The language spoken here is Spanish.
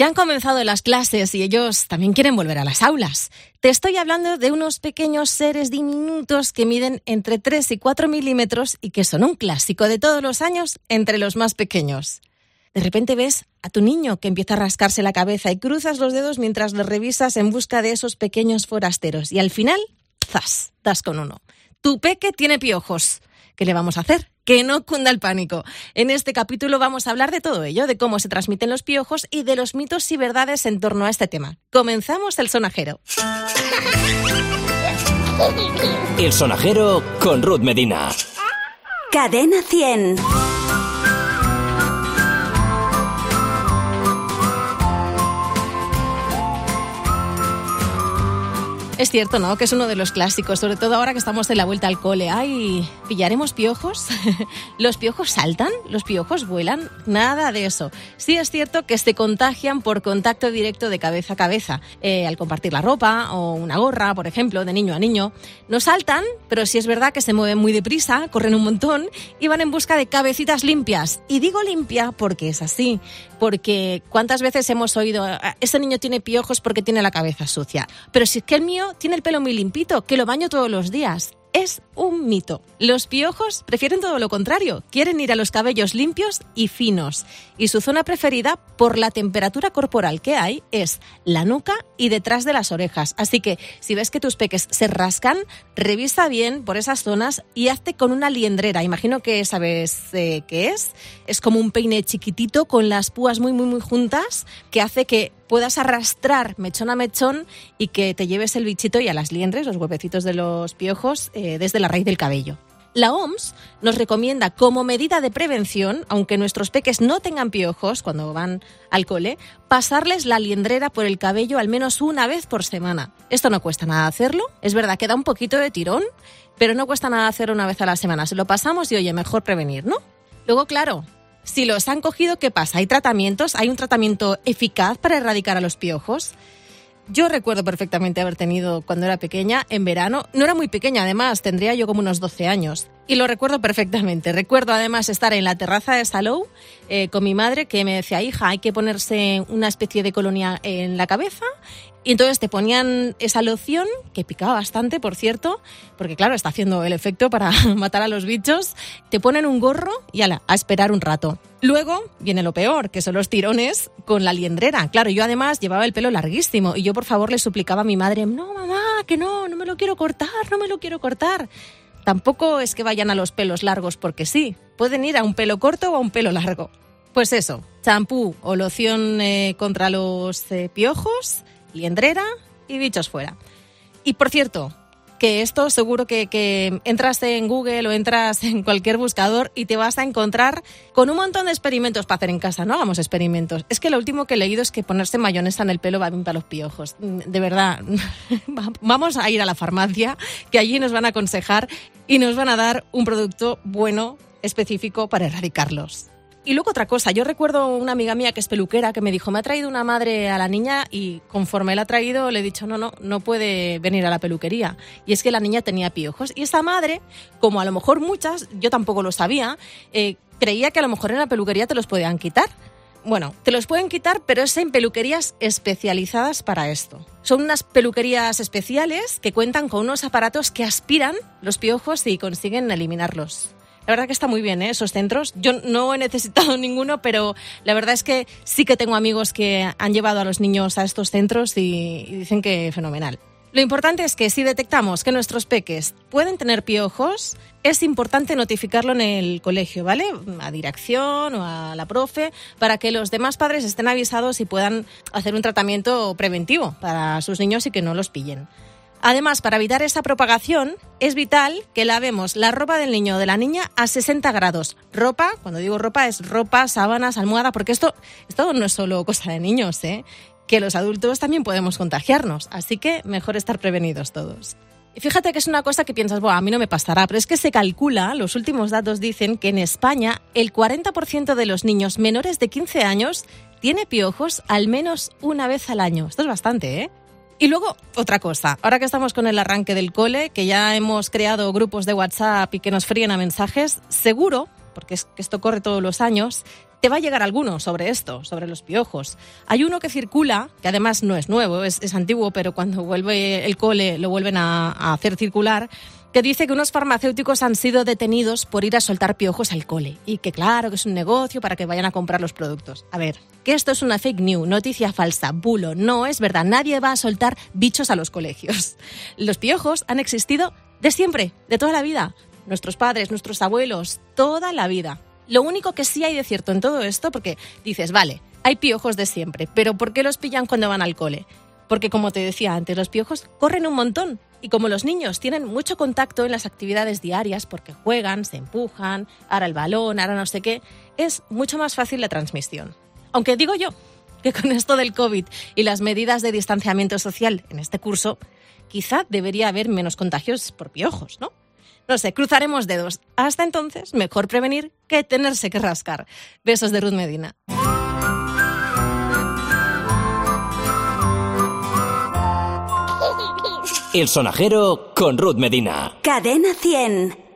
Ya han comenzado las clases y ellos también quieren volver a las aulas. Te estoy hablando de unos pequeños seres diminutos que miden entre 3 y 4 milímetros y que son un clásico de todos los años entre los más pequeños. De repente ves a tu niño que empieza a rascarse la cabeza y cruzas los dedos mientras lo revisas en busca de esos pequeños forasteros. Y al final, ¡zas! das con uno. Tu peque tiene piojos. ¿Qué le vamos a hacer? Que no cunda el pánico. En este capítulo vamos a hablar de todo ello, de cómo se transmiten los piojos y de los mitos y verdades en torno a este tema. Comenzamos el sonajero. El sonajero con Ruth Medina. Cadena 100. Es cierto, ¿no? Que es uno de los clásicos, sobre todo ahora que estamos en la vuelta al cole. Ay, ¿pillaremos piojos? ¿Los piojos saltan? ¿Los piojos vuelan? Nada de eso. Sí es cierto que se contagian por contacto directo de cabeza a cabeza, eh, al compartir la ropa o una gorra, por ejemplo, de niño a niño. No saltan, pero sí es verdad que se mueven muy deprisa, corren un montón y van en busca de cabecitas limpias. Y digo limpia porque es así, porque ¿cuántas veces hemos oído, "Ah, ese niño tiene piojos porque tiene la cabeza sucia? Pero si es que el mío tiene el pelo muy limpito, que lo baño todos los días. Es un mito. Los piojos prefieren todo lo contrario. Quieren ir a los cabellos limpios y finos. Y su zona preferida, por la temperatura corporal que hay, es la nuca y detrás de las orejas. Así que si ves que tus peques se rascan, revisa bien por esas zonas y hazte con una liendrera. Imagino que sabes eh, qué es. Es como un peine chiquitito con las púas muy, muy, muy juntas que hace que puedas arrastrar mechón a mechón y que te lleves el bichito y a las liendres, los huevecitos de los piojos, eh, desde la raíz del cabello. La OMS nos recomienda como medida de prevención, aunque nuestros peques no tengan piojos cuando van al cole, pasarles la liendrera por el cabello al menos una vez por semana. Esto no cuesta nada hacerlo, es verdad que da un poquito de tirón, pero no cuesta nada hacerlo una vez a la semana. Se lo pasamos y oye, mejor prevenir, ¿no? Luego, claro, si los han cogido, ¿qué pasa? ¿Hay tratamientos? ¿Hay un tratamiento eficaz para erradicar a los piojos? Yo recuerdo perfectamente haber tenido cuando era pequeña, en verano. No era muy pequeña, además, tendría yo como unos 12 años. Y lo recuerdo perfectamente. Recuerdo además estar en la terraza de Salou eh, con mi madre que me decía, hija, hay que ponerse una especie de colonia en la cabeza. Y entonces te ponían esa loción, que picaba bastante, por cierto, porque claro, está haciendo el efecto para matar a los bichos. Te ponen un gorro y ala, a esperar un rato. Luego viene lo peor, que son los tirones con la liendrera. Claro, yo además llevaba el pelo larguísimo y yo por favor le suplicaba a mi madre, no, mamá, que no, no me lo quiero cortar, no me lo quiero cortar. Tampoco es que vayan a los pelos largos porque sí, pueden ir a un pelo corto o a un pelo largo. Pues eso, champú o loción eh, contra los eh, piojos, liendrera y bichos fuera. Y por cierto, que esto seguro que, entras en Google o entras en cualquier buscador y te vas a encontrar con un montón de experimentos para hacer en casa. No hagamos experimentos. Es que lo último que he leído es que ponerse mayonesa en el pelo va bien para los piojos. De verdad, vamos a ir a la farmacia, que allí nos van a aconsejar y nos van a dar un producto bueno, específico para erradicarlos. Y luego otra cosa, yo recuerdo una amiga mía que es peluquera que me dijo, me ha traído una madre a la niña y conforme la ha traído le he dicho, no, no, no puede venir a la peluquería. Y es que la niña tenía piojos. Y esa madre, como a lo mejor muchas, yo tampoco lo sabía, eh, creía que a lo mejor en la peluquería te los podían quitar. Bueno, te los pueden quitar, pero es en peluquerías especializadas para esto. Son unas peluquerías especiales que cuentan con unos aparatos que aspiran los piojos y consiguen eliminarlos. La verdad que está muy bien, ¿eh? esos centros. Yo no he necesitado ninguno, pero la verdad es que sí que tengo amigos que han llevado a los niños a estos centros y, y dicen que fenomenal. Lo importante es que si detectamos que nuestros peques pueden tener piojos, es importante notificarlo en el colegio, ¿vale? A dirección o a la profe, para que los demás padres estén avisados y puedan hacer un tratamiento preventivo para sus niños y que no los pillen. Además, para evitar esa propagación, es vital que lavemos la ropa del niño o de la niña a 60 grados. Ropa, cuando digo ropa, es ropa, sábanas, almohada, porque esto, esto no es solo cosa de niños, ¿eh? que los adultos también podemos contagiarnos. Así que mejor estar prevenidos todos. Fíjate que es una cosa que piensas, bueno, a mí no me pasará, pero es que se calcula, los últimos datos dicen que en España el 40% de los niños menores de 15 años tiene piojos al menos una vez al año. Esto es bastante, ¿eh? Y luego, otra cosa, ahora que estamos con el arranque del cole, que ya hemos creado grupos de WhatsApp y que nos fríen a mensajes, seguro, porque es que esto corre todos los años, te va a llegar alguno sobre esto, sobre los piojos. Hay uno que circula, que además no es nuevo, es, antiguo, pero cuando vuelve el cole lo vuelven a, hacer circular, que dice que unos farmacéuticos han sido detenidos por ir a soltar piojos al cole y que claro que es un negocio para que vayan a comprar los productos. A ver, que esto es una fake news, noticia falsa, bulo, no es verdad, nadie va a soltar bichos a los colegios. Los piojos han existido de siempre, de toda la vida. Nuestros padres, nuestros abuelos, toda la vida. Lo único que sí hay de cierto en todo esto, porque dices, vale, hay piojos de siempre, pero ¿por qué los pillan cuando van al cole? Porque como te decía antes, los piojos corren un montón y como los niños tienen mucho contacto en las actividades diarias porque juegan, se empujan, ahora el balón, ahora no sé qué, es mucho más fácil la transmisión. Aunque digo yo que con esto del COVID y las medidas de distanciamiento social en este curso, quizá debería haber menos contagios por piojos, ¿no? No sé, cruzaremos dedos. Hasta entonces, mejor prevenir que tenerse que rascar. Besos de Ruth Medina. El sonajero con Ruth Medina. Cadena 100.